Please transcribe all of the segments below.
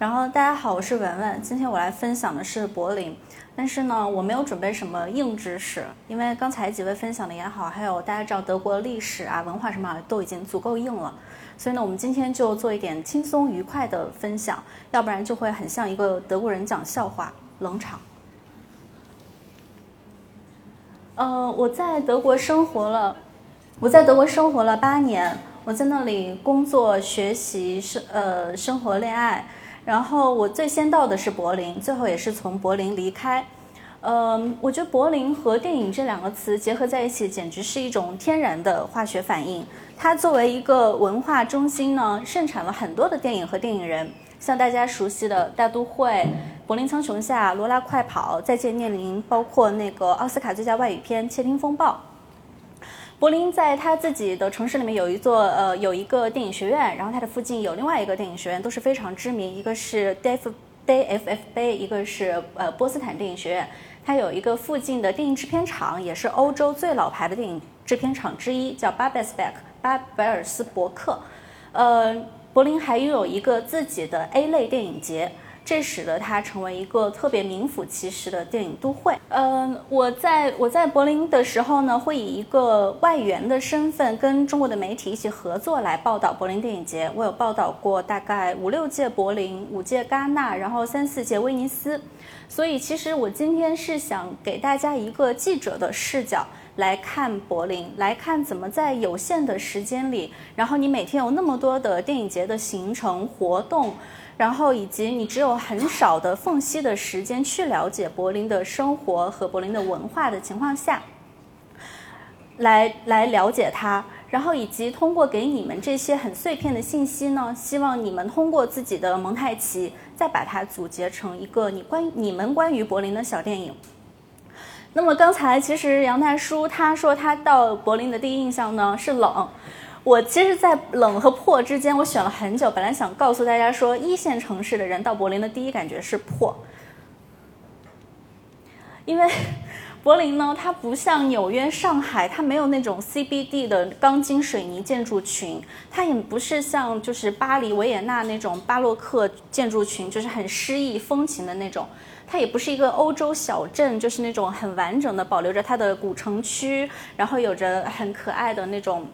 然后大家好，我是文文，今天我来分享的是柏林，但是呢，我没有准备什么硬知识，因为刚才几位分享的也好，还有大家知道德国历史啊、文化什么都已经足够硬了，所以呢，我们今天就做一点轻松愉快的分享，要不然就会很像一个德国人讲笑话，冷场。呃，我在德国生活了，我在德国生活了八年，我在那里工作、学习、生呃生活、恋爱。然后我最先到的是柏林，最后也是从柏林离开。嗯，我觉得柏林和电影这两个词结合在一起，简直是一种天然的化学反应。它作为一个文化中心呢，盛产了很多的电影和电影人，像大家熟悉的大都会、柏林苍穹下、罗拉快跑、再见聂宁，包括那个奥斯卡最佳外语片《窃听风暴》。柏林在它自己的城市里面有一座呃有一个电影学院，然后它的附近有另外一个电影学院，都是非常知名，一个是 DF DFFB，一个是呃波斯坦电影学院。它有一个附近的电影制片厂，也是欧洲最老牌的电影制片厂之一，叫巴贝斯伯克巴贝尔斯伯克。呃，柏林还拥有一个自己的 A 类电影节。这使得它成为一个特别名副其实的电影都会。嗯，我在我在柏林的时候呢，会以一个外援的身份跟中国的媒体一起合作来报道柏林电影节。我有报道过大概五六届柏林，五届戛纳，然后三四届威尼斯。所以其实我今天是想给大家一个记者的视角来看柏林，来看怎么在有限的时间里，然后你每天有那么多的电影节的行程活动。然后以及你只有很少的缝隙的时间去了解柏林的生活和柏林的文化的情况下，来来了解它。然后以及通过给你们这些很碎片的信息呢，希望你们通过自己的蒙太奇，再把它组结成一个你关你们关于柏林的小电影。那么刚才其实杨大叔他说他到柏林的第一印象呢是冷。我其实，在冷和破之间，我选了很久。本来想告诉大家说，一线城市的人到柏林的第一感觉是破，因为 柏林呢，它不像纽约、上海，它没有那种 CBD 的钢筋水泥建筑群，它也不是像就是巴黎维也纳那种巴洛克建筑群，就是很诗意风情的那种。它也不是一个欧洲小镇，就是那种很完整的保留着它的古城区，然后有着很可爱的那种。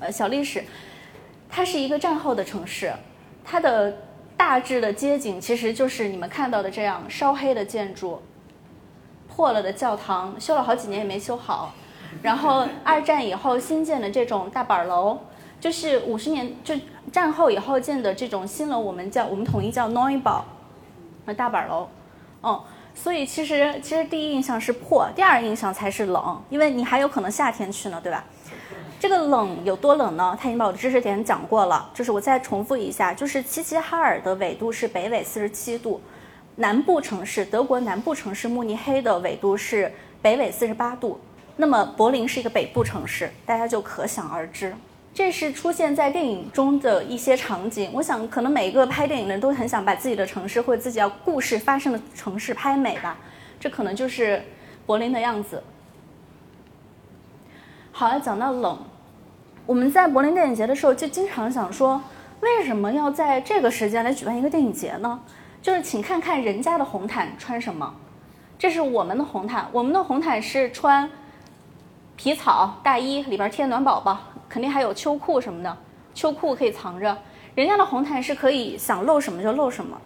呃，小历史，它是一个战后的城市，它的大致的街景其实就是你们看到的这样烧黑的建筑，破了的教堂，修了好几年也没修好，然后二战以后新建的这种大板楼，就是五十年就战后以后建的这种新楼，我们叫我们统一叫 Neubau，呃大板楼，嗯，所以其实其实第一印象是破，第二印象才是冷，因为你还有可能夏天去呢，对吧？这个冷有多冷呢？他已经把我的知识点讲过了，就是我再重复一下，就是齐齐哈尔的纬度是北纬四十七度，南部城市德国南部城市慕尼黑的纬度是北纬四十八度，那么柏林是一个北部城市，大家就可想而知。这是出现在电影中的一些场景，我想可能每一个拍电影的人都很想把自己的城市或者自己要故事发生的城市拍美吧，这可能就是柏林的样子。好，讲到冷，我们在柏林电影节的时候就经常想说，为什么要在这个时间来举办一个电影节呢？就是请看看人家的红毯穿什么，这是我们的红毯，我们的红毯是穿皮草大衣，里边贴暖宝宝，肯定还有秋裤什么的，秋裤可以藏着。人家的红毯是可以想露什么就露什么，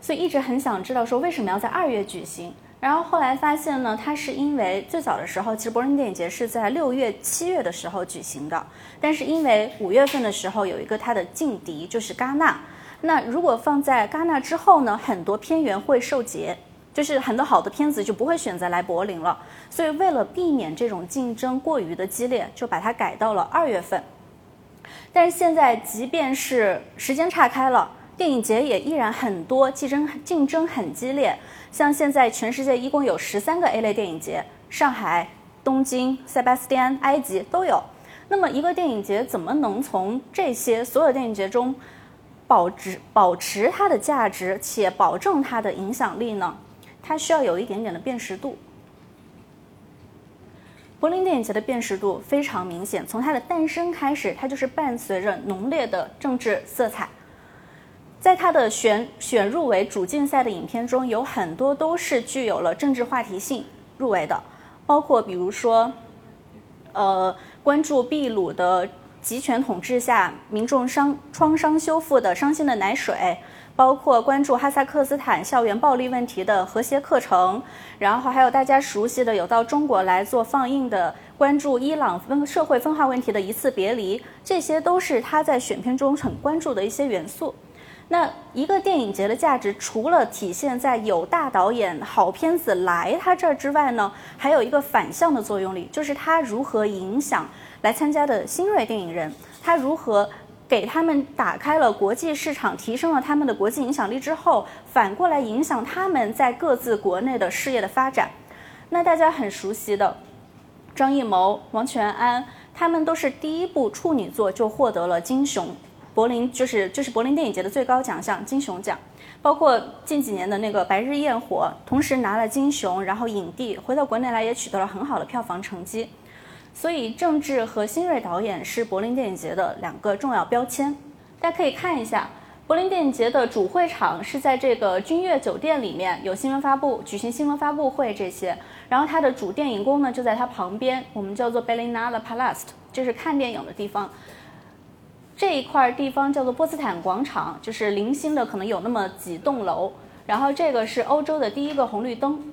所以一直很想知道说为什么要在二月举行。然后后来发现呢，它是因为最早的时候，其实柏林电影节是在六月、七月的时候举行的，但是因为五月份的时候有一个它的劲敌就是戛纳，那如果放在戛纳之后呢，很多片源会受劫，就是很多好的片子就不会选择来柏林了，所以为了避免这种竞争过于的激烈，就把它改到了二月份。但是现在即便是时间岔开了。电影节也依然很多，竞争竞争很激烈。像现在全世界一共有十三个 A 类电影节，上海、东京、塞巴斯蒂安、埃及都有。那么一个电影节怎么能从这些所有电影节中保持保持它的价值，且保证它的影响力呢？它需要有一点点的辨识度。柏林电影节的辨识度非常明显，从它的诞生开始，它就是伴随着浓烈的政治色彩。在他的选选入围主竞赛的影片中，有很多都是具有了政治话题性入围的，包括比如说，呃，关注秘鲁的集权统治下民众伤创伤修复的《伤心的奶水》。包括关注哈萨克斯坦校园暴力问题的和谐课程，然后还有大家熟悉的有到中国来做放映的关注伊朗分社会分化问题的一次别离，这些都是他在选片中很关注的一些元素。那一个电影节的价值，除了体现在有大导演、好片子来他这儿之外呢，还有一个反向的作用力，就是他如何影响来参加的新锐电影人，他如何。给他们打开了国际市场，提升了他们的国际影响力之后，反过来影响他们在各自国内的事业的发展。那大家很熟悉的张艺谋、王全安，他们都是第一部处女作就获得了金熊，柏林就是就是柏林电影节的最高奖项金熊奖。包括近几年的那个《白日焰火》，同时拿了金熊，然后影帝，回到国内来也取得了很好的票房成绩。所以，政治和新锐导演是柏林电影节的两个重要标签。大家可以看一下，柏林电影节的主会场是在这个君悦酒店里面，有新闻发布、举行新闻发布会这些。然后它的主电影宫呢就在它旁边，我们叫做 Berlinale Palast，就是看电影的地方。这一块地方叫做波茨坦广场，就是零星的可能有那么几栋楼。然后这个是欧洲的第一个红绿灯。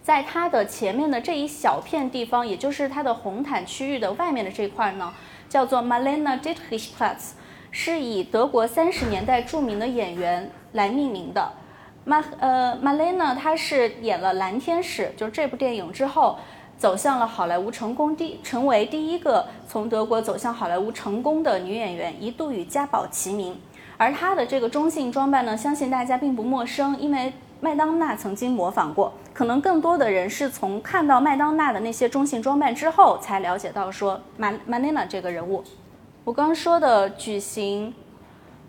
在它的前面的这一小片地方，也就是它的红毯区域的外面的这块呢，叫做 Malena Dietrichplatz，是以德国三十年代著名的演员来命名的。马呃 Malena 她是演了《蓝天使》，就是这部电影之后，走向了好莱坞成功第成为第一个从德国走向好莱坞成功的女演员，一度与嘉宝齐名。而她的这个中性装扮呢，相信大家并不陌生，因为。麦当娜曾经模仿过，可能更多的人是从看到麦当娜的那些中性装扮之后，才了解到说马马丽娜这个人物。我刚说的举行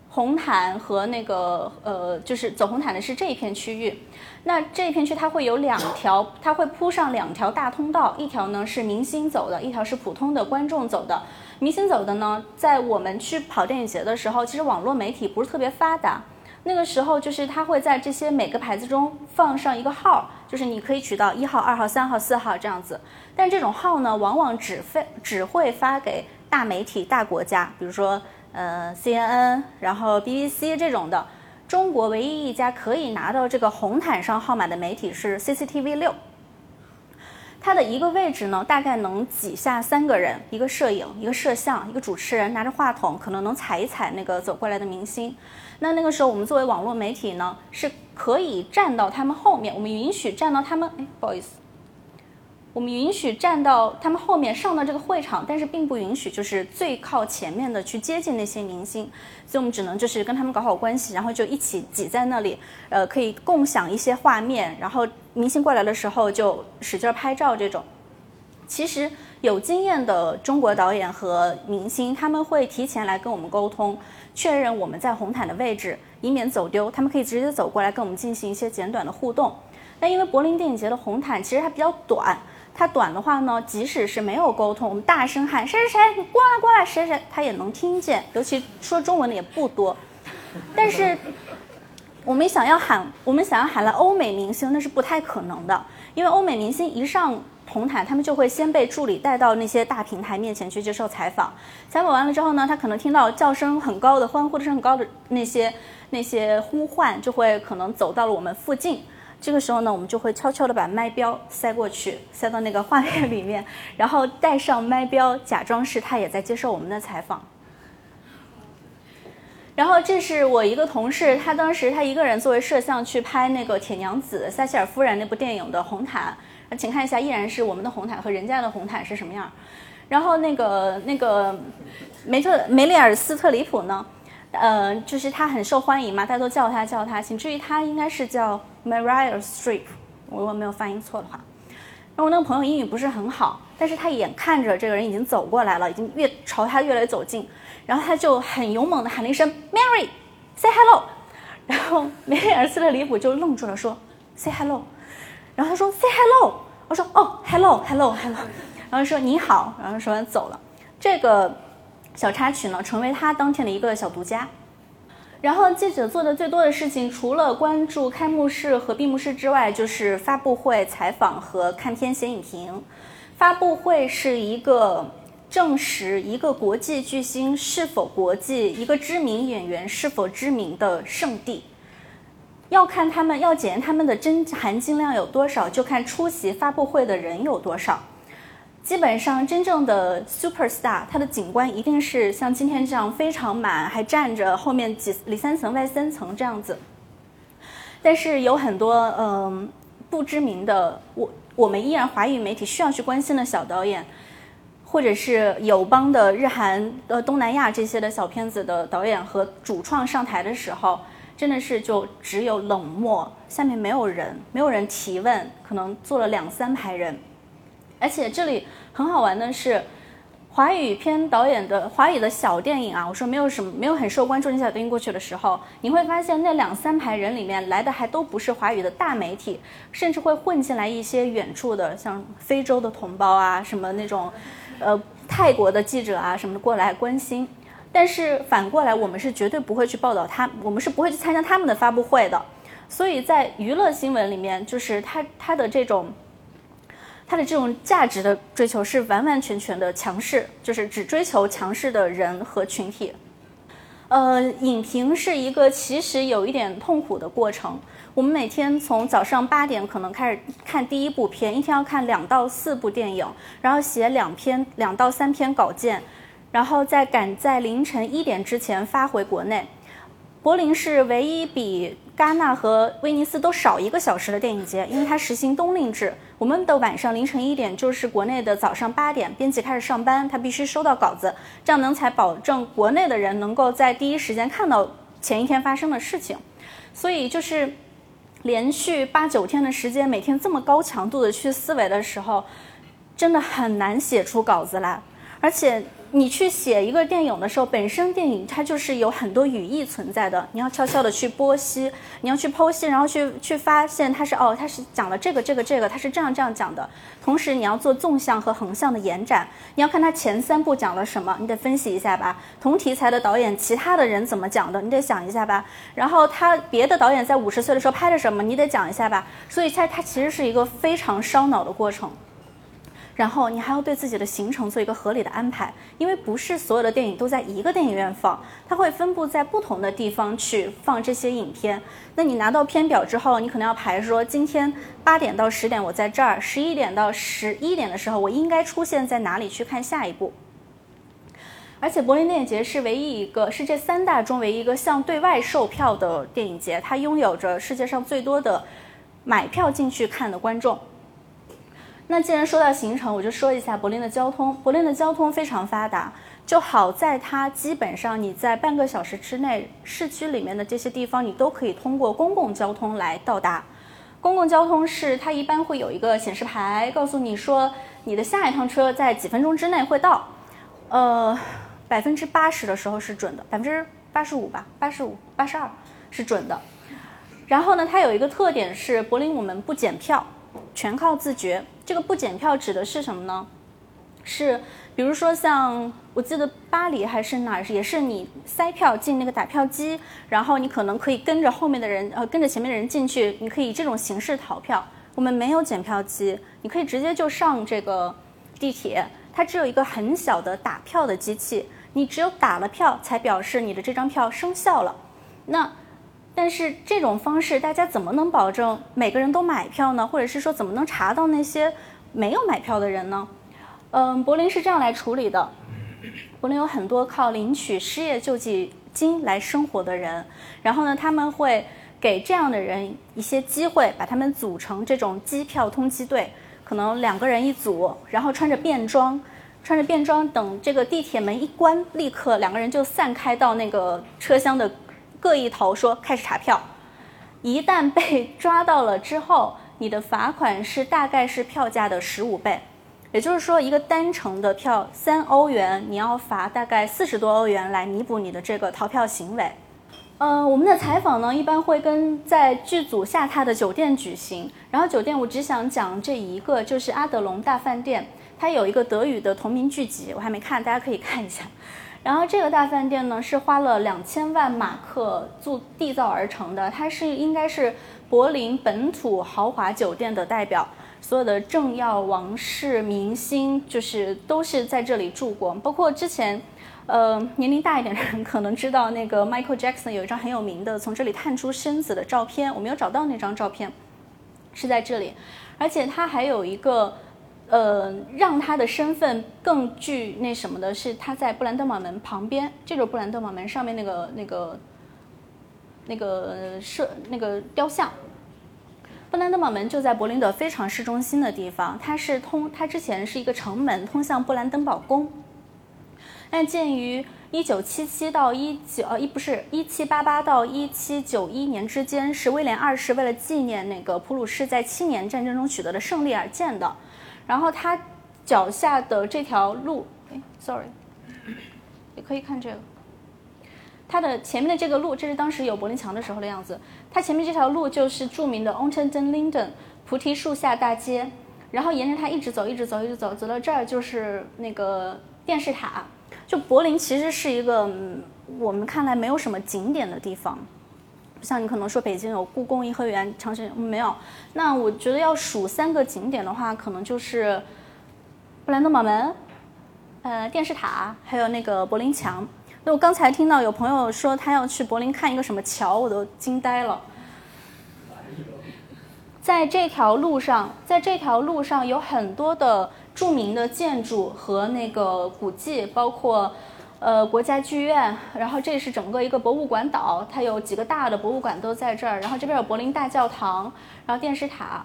红毯和那个呃，就是走红毯的是这一片区域。那这一片区它会有两条，它会铺上两条大通道，一条呢是明星走的，一条是普通的观众走的。明星走的呢，在我们去跑电影节的时候，其实网络媒体不是特别发达。那个时候，就是他会在这些每个牌子中放上一个号，就是你可以取到一号、二号、三号、四号这样子。但这种号呢，往往只发只会发给大媒体、大国家，比如说呃 CNN，然后 BBC 这种的。中国唯一一家可以拿到这个红毯上号码的媒体是 CCTV 六。它的一个位置呢，大概能挤下三个人：一个摄影、一个摄像、一个主持人拿着话筒，可能能踩一踩那个走过来的明星。那那个时候，我们作为网络媒体呢，是可以站到他们后面，我们允许站到他们，哎，不好意思，我们允许站到他们后面上到这个会场，但是并不允许就是最靠前面的去接近那些明星，所以我们只能就是跟他们搞好关系，然后就一起挤在那里，呃，可以共享一些画面，然后明星过来的时候就使劲拍照这种。其实有经验的中国导演和明星，他们会提前来跟我们沟通。确认我们在红毯的位置，以免走丢。他们可以直接走过来跟我们进行一些简短的互动。那因为柏林电影节的红毯其实它比较短，它短的话呢，即使是没有沟通，我们大声喊谁谁谁，你过来过来，谁谁，他也能听见。尤其说中文的也不多。但是我们想要喊，我们想要喊来欧美明星，那是不太可能的，因为欧美明星一上。红毯，他们就会先被助理带到那些大平台面前去接受采访。采访完了之后呢，他可能听到叫声很高的、欢呼声很高的那些那些呼唤，就会可能走到了我们附近。这个时候呢，我们就会悄悄地把麦标塞过去，塞到那个画面里面，然后带上麦标，假装是他也在接受我们的采访。然后这是我一个同事，他当时他一个人作为摄像去拍那个《铁娘子》撒切尔夫人那部电影的红毯。请看一下，依然是我们的红毯和人家的红毯是什么样。然后那个那个梅特梅里尔斯特里普呢，呃，就是他很受欢迎嘛，大家都叫他叫他，请注意他应该是叫 Maria Streep，我如果没有发音错的话。那我那个朋友英语不是很好，但是他眼看着这个人已经走过来了，已经越朝他越来越走近，然后他就很勇猛的喊了一声 Mary，say hello。然后梅里尔斯特里普就愣住了，说 say hello。然后他说 “Say hello”，我说“哦，hello，hello，hello”，然后说“你好”，然后说完走了。这个小插曲呢，成为他当天的一个小独家。然后记者做的最多的事情，除了关注开幕式和闭幕式之外，就是发布会、采访和看片写影评。发布会是一个证实一个国际巨星是否国际，一个知名演员是否知名的圣地。要看他们，要检验他们的真含金量有多少，就看出席发布会的人有多少。基本上，真正的 super star，他的景观一定是像今天这样非常满，还站着后面几里三层外三层这样子。但是有很多嗯不知名的，我我们依然华语媒体需要去关心的小导演，或者是友邦的日韩呃东南亚这些的小片子的导演和主创上台的时候，真的是就只有冷漠，下面没有人，没有人提问，可能坐了两三排人。而且这里很好玩的是，华语片导演的华语的小电影啊，我说没有什么没有很受关注。你小电影过去的时候，你会发现那两三排人里面来的还都不是华语的大媒体，甚至会混进来一些远处的，像非洲的同胞啊，什么那种，呃，泰国的记者啊什么的过来关心。但是反过来，我们是绝对不会去报道他，我们是不会去参加他们的发布会的。所以在娱乐新闻里面，就是他他的这种。他的这种价值的追求是完完全全的强势，就是只追求强势的人和群体。呃，影评是一个其实有一点痛苦的过程。我们每天从早上八点可能开始看第一部片，一天要看两到四部电影，然后写两篇两到三篇稿件，然后再赶在凌晨一点之前发回国内。柏林是唯一比戛纳和威尼斯都少一个小时的电影节，因为它实行冬令制。我们的晚上凌晨一点就是国内的早上八点，编辑开始上班，他必须收到稿子，这样能才保证国内的人能够在第一时间看到前一天发生的事情。所以就是连续八九天的时间，每天这么高强度的去思维的时候，真的很难写出稿子来，而且。你去写一个电影的时候，本身电影它就是有很多语义存在的，你要悄悄的去剖析，你要去剖析，然后去去发现它是哦，它是讲了这个这个这个，它是这样这样讲的。同时你要做纵向和横向的延展，你要看它前三部讲了什么，你得分析一下吧。同题材的导演，其他的人怎么讲的，你得想一下吧。然后他别的导演在五十岁的时候拍的什么，你得讲一下吧。所以它它其实是一个非常烧脑的过程。然后你还要对自己的行程做一个合理的安排，因为不是所有的电影都在一个电影院放，它会分布在不同的地方去放这些影片。那你拿到片表之后，你可能要排说，今天八点到十点我在这儿，十一点到十一点的时候我应该出现在哪里去看下一部。而且柏林电影节是唯一一个，是这三大中唯一一个向对外售票的电影节，它拥有着世界上最多的买票进去看的观众。那既然说到行程，我就说一下柏林的交通。柏林的交通非常发达，就好在它基本上你在半个小时之内，市区里面的这些地方你都可以通过公共交通来到达。公共交通是它一般会有一个显示牌，告诉你说你的下一趟车在几分钟之内会到。呃，百分之八十的时候是准的，百分之八十五吧，八十五、八十二是准的。然后呢，它有一个特点是柏林我们不检票。全靠自觉。这个不检票指的是什么呢？是比如说像我记得巴黎还是哪儿，也是你塞票进那个打票机，然后你可能可以跟着后面的人，呃，跟着前面的人进去，你可以以这种形式逃票。我们没有检票机，你可以直接就上这个地铁，它只有一个很小的打票的机器，你只有打了票才表示你的这张票生效了。那但是这种方式，大家怎么能保证每个人都买票呢？或者是说，怎么能查到那些没有买票的人呢？嗯，柏林是这样来处理的。柏林有很多靠领取失业救济金来生活的人，然后呢，他们会给这样的人一些机会，把他们组成这种机票通缉队，可能两个人一组，然后穿着便装，穿着便装，等这个地铁门一关，立刻两个人就散开到那个车厢的。各一头说开始查票，一旦被抓到了之后，你的罚款是大概是票价的十五倍，也就是说一个单程的票三欧元，你要罚大概四十多欧元来弥补你的这个逃票行为。呃，我们的采访呢一般会跟在剧组下榻的酒店举行，然后酒店我只想讲这一个，就是阿德隆大饭店，它有一个德语的同名剧集，我还没看，大家可以看一下。然后这个大饭店呢是花了两千万马克做缔造而成的，它是应该是柏林本土豪华酒店的代表，所有的政要、王室、明星就是都是在这里住过，包括之前，呃，年龄大一点的人可能知道那个 Michael Jackson 有一张很有名的从这里探出身子的照片，我没有找到那张照片，是在这里，而且它还有一个。呃，让他的身份更具那什么的是他在布兰登堡门旁边，这就是布兰登堡门上面那个那个那个设那个雕像。布兰登堡门就在柏林的非常市中心的地方，它是通，它之前是一个城门，通向布兰登堡宫。但建于一九七七到一九呃一不是一七八八到一七九一年之间，是威廉二世为了纪念那个普鲁士在七年战争中取得的胜利而建的。然后他脚下的这条路，哎，sorry，也可以看这个。它的前面的这个路，这是当时有柏林墙的时候的样子。它前面这条路就是著名的 Unter den Linden 菩提树下大街。然后沿着它一直走，一直走，一直走，走到这儿就是那个电视塔。就柏林其实是一个我们看来没有什么景点的地方。像你可能说北京有故宫、颐和园、长城，没有。那我觉得要数三个景点的话，可能就是布兰登堡门、呃电视塔，还有那个柏林墙。那我刚才听到有朋友说他要去柏林看一个什么桥，我都惊呆了。在这条路上，在这条路上有很多的著名的建筑和那个古迹，包括。呃，国家剧院，然后这是整个一个博物馆岛，它有几个大的博物馆都在这儿。然后这边有柏林大教堂，然后电视塔，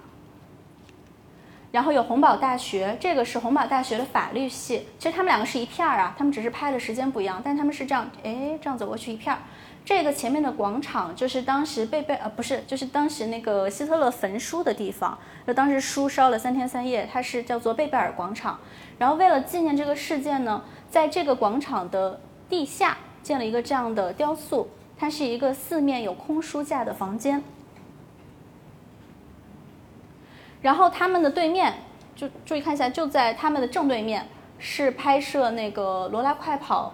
然后有洪堡大学，这个是洪堡大学的法律系。其实他们两个是一片儿啊，他们只是拍的时间不一样，但他们是这样，哎，这样走过去一片儿。这个前面的广场就是当时贝贝呃不是，就是当时那个希特勒焚书的地方，就当时书烧了三天三夜，它是叫做贝贝尔广场。然后为了纪念这个事件呢。在这个广场的地下建了一个这样的雕塑，它是一个四面有空书架的房间。然后他们的对面，就注意看一下，就在他们的正对面是拍摄那个《罗拉快跑》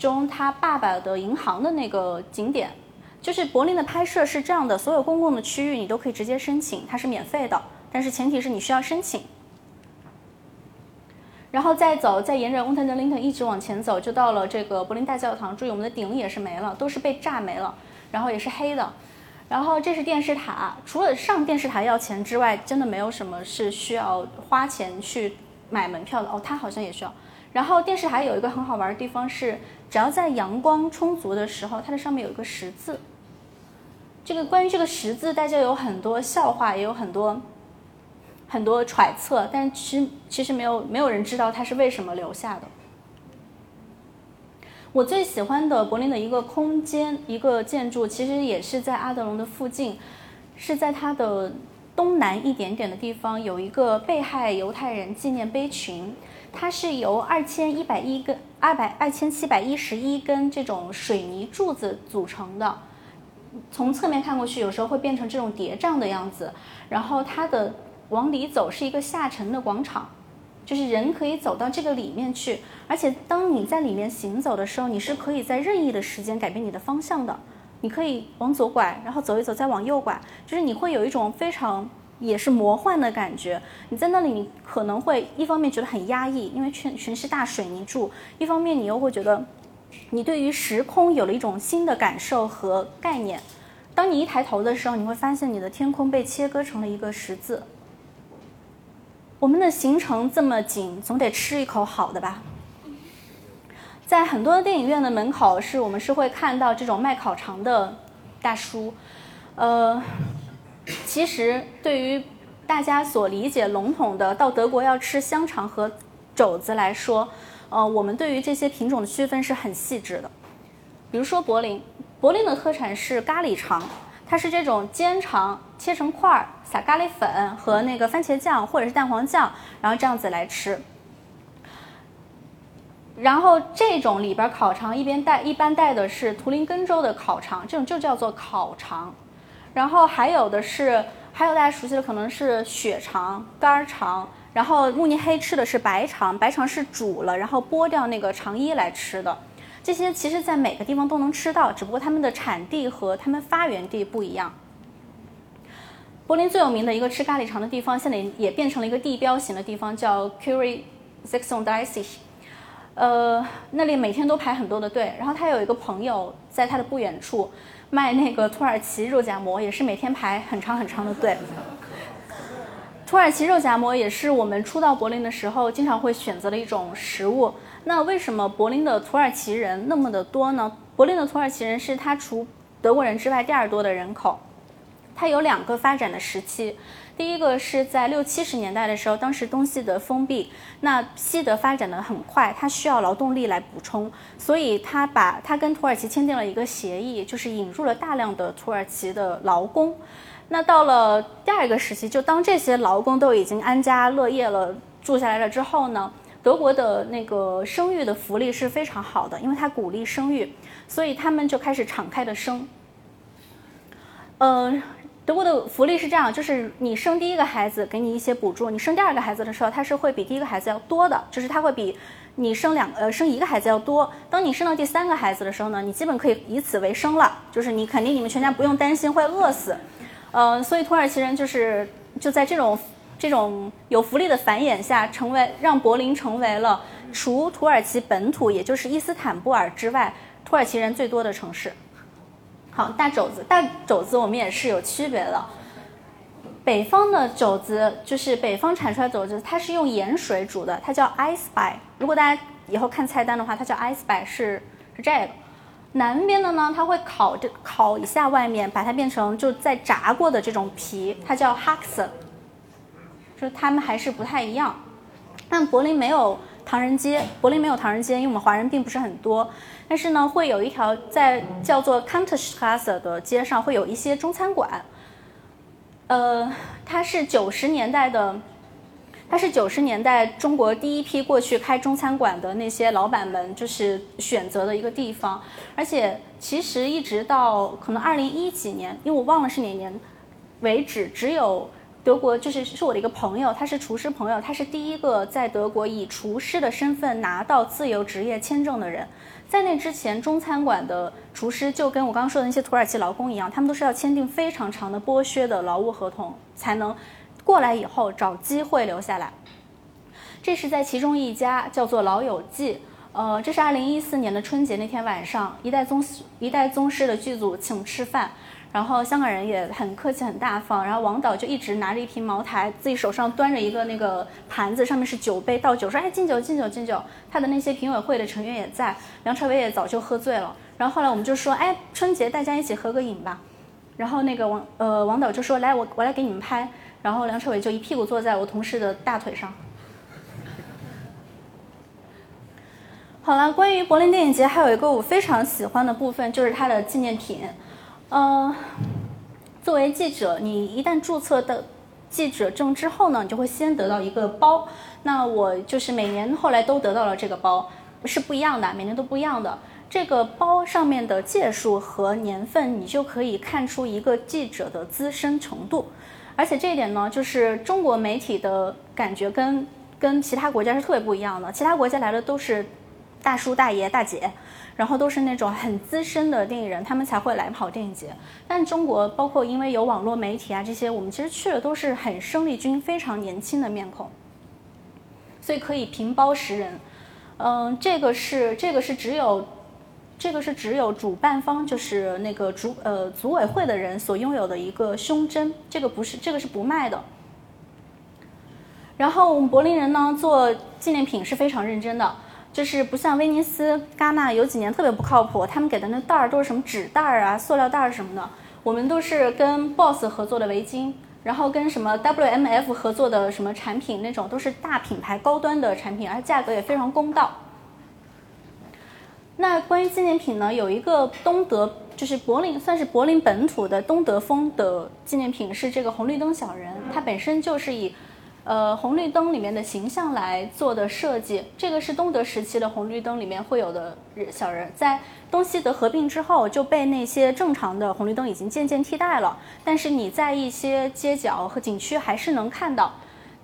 中他爸爸的银行的那个景点。就是柏林的拍摄是这样的，所有公共的区域你都可以直接申请，它是免费的，但是前提是你需要申请。然后再走，再沿着 Unterlinden 一直往前走，就到了这个柏林大教堂。注意，我们的顶也是没了，都是被炸没了，然后也是黑的。然后这是电视塔，除了上电视塔要钱之外，真的没有什么是需要花钱去买门票的。哦，它好像也需要。然后电视塔有一个很好玩的地方是，只要在阳光充足的时候，它的上面有一个十字。这个关于这个十字，大家有很多笑话，也有很多。很多揣测，但其实其实没有没有人知道它是为什么留下的。我最喜欢的柏林的一个空间，一个建筑，其实也是在阿德隆的附近，是在它的东南一点点的地方，有一个被害犹太人纪念碑群。它是由二千一百一根二百二千七百一十一根这种水泥柱子组成的，从侧面看过去，有时候会变成这种叠嶂的样子。然后它的。往里走是一个下沉的广场，就是人可以走到这个里面去，而且当你在里面行走的时候，你是可以在任意的时间改变你的方向的。你可以往左拐，然后走一走，再往右拐，就是你会有一种非常也是魔幻的感觉。你在那里，你可能会一方面觉得很压抑，因为全全是大水泥柱；一方面你又会觉得，你对于时空有了一种新的感受和概念。当你一抬头的时候，你会发现你的天空被切割成了一个十字。我们的行程这么紧，总得吃一口好的吧。在很多电影院的门口，是我们是会看到这种卖烤肠的大叔。呃，其实对于大家所理解笼统的到德国要吃香肠和肘子来说，呃，我们对于这些品种的区分是很细致的。比如说柏林，柏林的特产是咖喱肠。它是这种煎肠，切成块儿，撒咖喱粉和那个番茄酱或者是蛋黄酱，然后这样子来吃。然后这种里边烤肠一边带一般带的是图林根州的烤肠，这种就叫做烤肠。然后还有的是，还有大家熟悉的可能是血肠、肝肠。然后慕尼黑吃的是白肠，白肠是煮了然后剥掉那个肠衣来吃的。这些其实在每个地方都能吃到，只不过它们的产地和它们发源地不一样。柏林最有名的一个吃咖喱肠的地方，现在也变成了一个地标型的地方，叫 Curie Sexon d i c e 呃，那里每天都排很多的队。然后他有一个朋友在他的不远处卖那个土耳其肉夹馍，也是每天排很长很长的队。土耳其肉夹馍也是我们初到柏林的时候经常会选择的一种食物。那为什么柏林的土耳其人那么的多呢？柏林的土耳其人是他除德国人之外第二多的人口。它有两个发展的时期，第一个是在六七十年代的时候，当时东西德封闭，那西德发展的很快，它需要劳动力来补充，所以他把他跟土耳其签订了一个协议，就是引入了大量的土耳其的劳工。那到了第二个时期，就当这些劳工都已经安家乐业了，住下来了之后呢，德国的那个生育的福利是非常好的，因为它鼓励生育，所以他们就开始敞开的生。嗯。德国的福利是这样，就是你生第一个孩子给你一些补助，你生第二个孩子的时候，它是会比第一个孩子要多的，就是它会比你生两呃生一个孩子要多。当你生到第三个孩子的时候呢，你基本可以以此为生了，就是你肯定你们全家不用担心会饿死。呃，所以土耳其人就是就在这种这种有福利的繁衍下，成为让柏林成为了除土耳其本土也就是伊斯坦布尔之外，土耳其人最多的城市。好，大肘子，大肘子我们也是有区别的。北方的肘子就是北方产出来肘子，它是用盐水煮的，它叫 ice by。如果大家以后看菜单的话，它叫 ice by 是是这个。南边的呢，它会烤这烤一下外面，把它变成就在炸过的这种皮，它叫 hax。就它们还是不太一样。但柏林没有唐人街，柏林没有唐人街，因为我们华人并不是很多。但是呢，会有一条在叫做 Kanterstrasse 的街上会有一些中餐馆，呃，它是九十年代的，它是九十年代中国第一批过去开中餐馆的那些老板们就是选择的一个地方，而且其实一直到可能二零一几年，因为我忘了是哪年为止，只有德国就是是我的一个朋友，他是厨师朋友，他是第一个在德国以厨师的身份拿到自由职业签证的人。在那之前，中餐馆的厨师就跟我刚刚说的那些土耳其劳工一样，他们都是要签订非常长的剥削的劳务合同，才能过来以后找机会留下来。这是在其中一家叫做老友记，呃，这是二零一四年的春节那天晚上，一代宗师一代宗师的剧组请吃饭。然后香港人也很客气很大方，然后王导就一直拿着一瓶茅台，自己手上端着一个那个盘子，上面是酒杯倒酒，说哎敬酒敬酒敬酒。他的那些评委会的成员也在，梁朝伟也早就喝醉了。然后后来我们就说哎春节大家一起合个影吧。然后那个王呃王导就说来我我来给你们拍。然后梁朝伟就一屁股坐在我同事的大腿上。好了，关于柏林电影节还有一个我非常喜欢的部分，就是它的纪念品。嗯，作为记者，你一旦注册的记者证之后呢，你就会先得到一个包。那我就是每年后来都得到了这个包，是不一样的，每年都不一样的。这个包上面的届数和年份，你就可以看出一个记者的资深程度。而且这一点呢，就是中国媒体的感觉跟跟其他国家是特别不一样的。其他国家来的都是大叔、大爷、大姐。然后都是那种很资深的电影人，他们才会来跑电影节。但中国包括因为有网络媒体啊这些，我们其实去的都是很生力军、非常年轻的面孔，所以可以平包十人。嗯，这个是这个是只有，这个是只有主办方就是那个主呃组委会的人所拥有的一个胸针，这个不是这个是不卖的。然后我们柏林人呢做纪念品是非常认真的。就是不像威尼斯、戛纳有几年特别不靠谱，他们给的那袋儿都是什么纸袋儿啊、塑料袋儿什么的。我们都是跟 BOSS 合作的围巾，然后跟什么 WMF 合作的什么产品，那种都是大品牌、高端的产品，而价格也非常公道。那关于纪念品呢，有一个东德，就是柏林，算是柏林本土的东德风的纪念品，是这个红绿灯小人，它本身就是以。呃，红绿灯里面的形象来做的设计，这个是东德时期的红绿灯里面会有的小人，在东西德合并之后就被那些正常的红绿灯已经渐渐替代了。但是你在一些街角和景区还是能看到。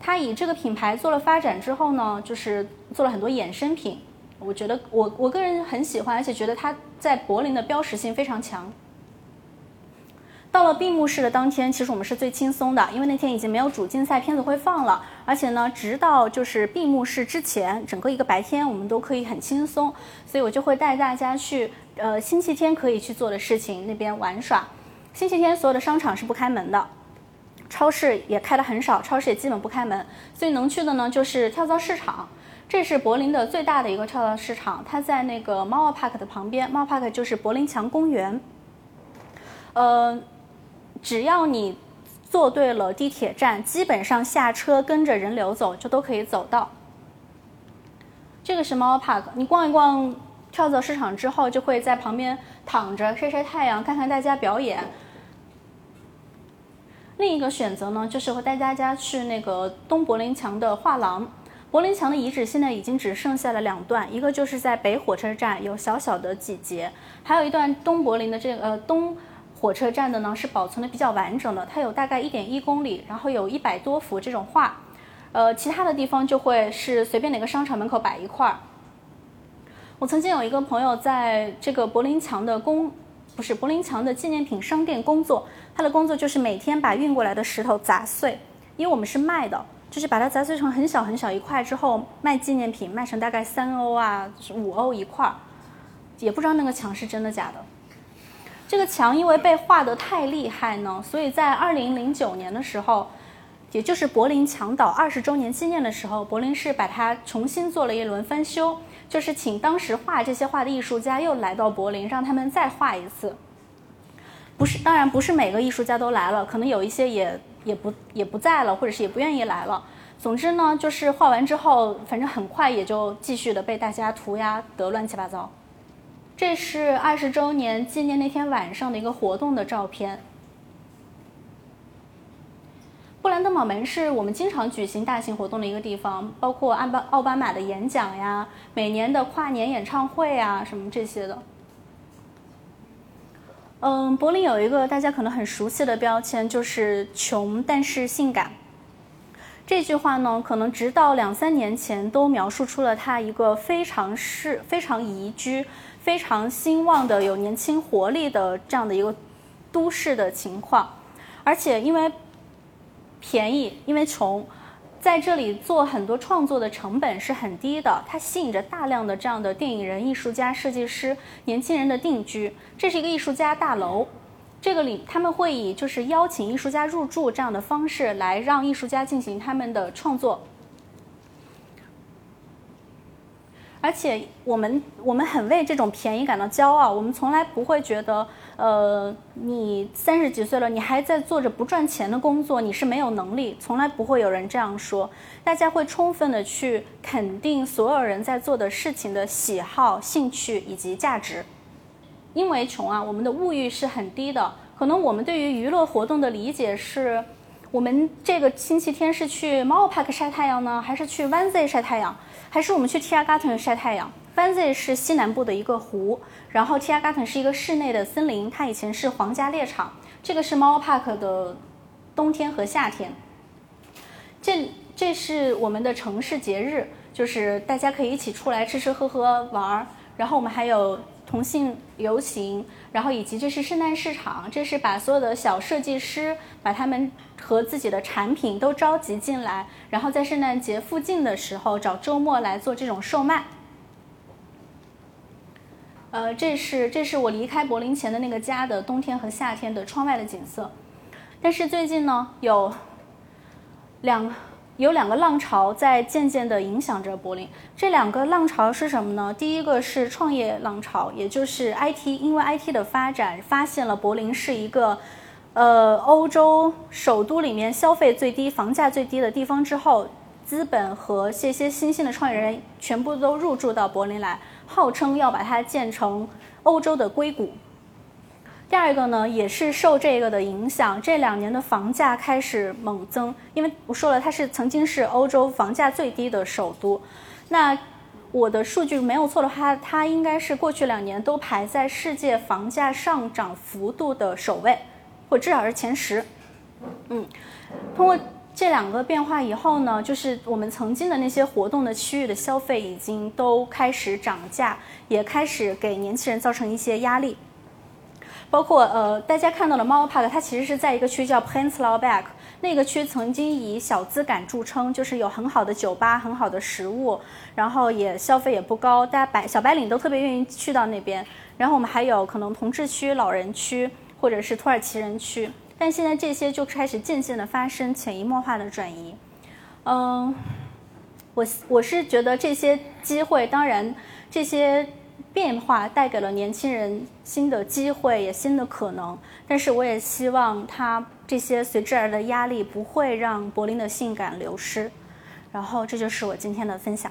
它以这个品牌做了发展之后呢，就是做了很多衍生品，我觉得我我个人很喜欢，而且觉得它在柏林的标识性非常强。到了闭幕式的当天，其实我们是最轻松的，因为那天已经没有主竞赛片子会放了，而且呢，直到就是闭幕式之前，整个一个白天我们都可以很轻松，所以我就会带大家去呃星期天可以去做的事情那边玩耍。星期天所有的商场是不开门的，超市也开的很少，超市也基本不开门，所以能去的呢就是跳蚤市场。这是柏林的最大的一个跳蚤市场，它在那个 m a u e Park 的旁边 m a u e Park 就是柏林墙公园。呃，只要你坐对了地铁站，基本上下车跟着人流走就都可以走到。这个是 m a u e Park，你逛一逛跳蚤市场之后，就会在旁边躺着晒晒太阳，看看大家表演。另一个选择呢，就是会带大家去那个东柏林墙的画廊。柏林墙的遗址现在已经只剩下了两段，一个就是在北火车站有小小的几节，还有一段东柏林的这个呃东火车站的呢是保存的比较完整的，它有大概一点一公里，然后有一百多幅这种画，呃，其他的地方就会是随便哪个商场门口摆一块儿。我曾经有一个朋友在这个柏林墙的工，不是柏林墙的纪念品商店工作，他的工作就是每天把运过来的石头砸碎，因为我们是卖的。就是把它砸碎成很小很小一块之后卖纪念品，卖成大概三欧啊是五欧一块儿，也不知道那个墙是真的假的。这个墙因为被画得太厉害呢，所以在二零零九年的时候，也就是柏林墙倒二十周年纪念的时候，柏林市把它重新做了一轮翻修，就是请当时画这些画的艺术家又来到柏林，让他们再画一次。不是，当然不是每个艺术家都来了，可能有一些也。也不也不在了，或者是也不愿意来了。总之呢，就是画完之后，反正很快也就继续的被大家涂鸦得乱七八糟。这是二十周年纪念那天晚上的一个活动的照片。布兰登堡门是我们经常举行大型活动的一个地方，包括安巴奥巴马的演讲呀，每年的跨年演唱会啊，什么这些的。嗯，柏林有一个大家可能很熟悉的标签，就是穷但是性感。这句话呢，可能直到两三年前都描述出了它一个非常是非常宜居、非常兴旺的、有年轻活力的这样的一个都市的情况。而且因为便宜，因为穷。在这里做很多创作的成本是很低的，它吸引着大量的这样的电影人、艺术家、设计师、年轻人的定居。这是一个艺术家大楼，这个里他们会以就是邀请艺术家入住这样的方式来让艺术家进行他们的创作。而且我们我们很为这种便宜感到骄傲，我们从来不会觉得。呃，你三十几岁了，你还在做着不赚钱的工作，你是没有能力。从来不会有人这样说，大家会充分的去肯定所有人在做的事情的喜好、兴趣以及价值。因为穷啊，我们的物欲是很低的。可能我们对于娱乐活动的理解是，我们这个星期天是去 Mall Park 晒太阳呢，还是去 One Z 晒太阳，还是我们去 Tiergarten 晒太阳？，FANS 是西南部的一个湖，然后 Tiergarten 是一个室内的森林，它以前是皇家猎场。这个是 Mall Park 的冬天和夏天。这这是我们的城市节日，就是大家可以一起出来吃吃喝喝玩儿。然后我们还有同性游行，然后以及这是圣诞市场，这是把所有的小设计师把他们和自己的产品都召集进来，然后在圣诞节附近的时候找周末来做这种售卖。呃，这是这是我离开柏林前的那个家的冬天和夏天的窗外的景色，但是最近呢，有两有两个浪潮在渐渐地影响着柏林。这两个浪潮是什么呢？第一个是创业浪潮，也就是 IT，因为 IT 的发展，发现了柏林是一个呃欧洲首都里面消费最低、房价最低的地方之后，资本和这些新兴的创业人全部都入驻到柏林来。号称要把它建成欧洲的硅谷。第二个呢，也是受这个的影响，这两年的房价开始猛增。因为我说了，它是曾经是欧洲房价最低的首都。那我的数据没有错的话，它应该是过去两年都排在世界房价上涨幅度的首位，或至少是前十。嗯，通过这两个变化以后呢，就是我们曾经的那些活动的区域的消费已经都开始涨价，也开始给年轻人造成一些压力。包括呃，大家看到的猫 park，它其实是在一个区叫 p e n s l a w b a c k 那个区曾经以小资感著称，就是有很好的酒吧、很好的食物，然后也消费也不高，大家白小白领都特别愿意去到那边。然后我们还有可能同志区、老人区，或者是土耳其人区。但现在这些就开始渐渐的发生潜移默化的转移。嗯，我我是觉得这些机会，当然这些。变化带给了年轻人新的机会，也新的可能。但是，我也希望他这些随之而来的压力不会让柏林的性感流失。然后，这就是我今天的分享。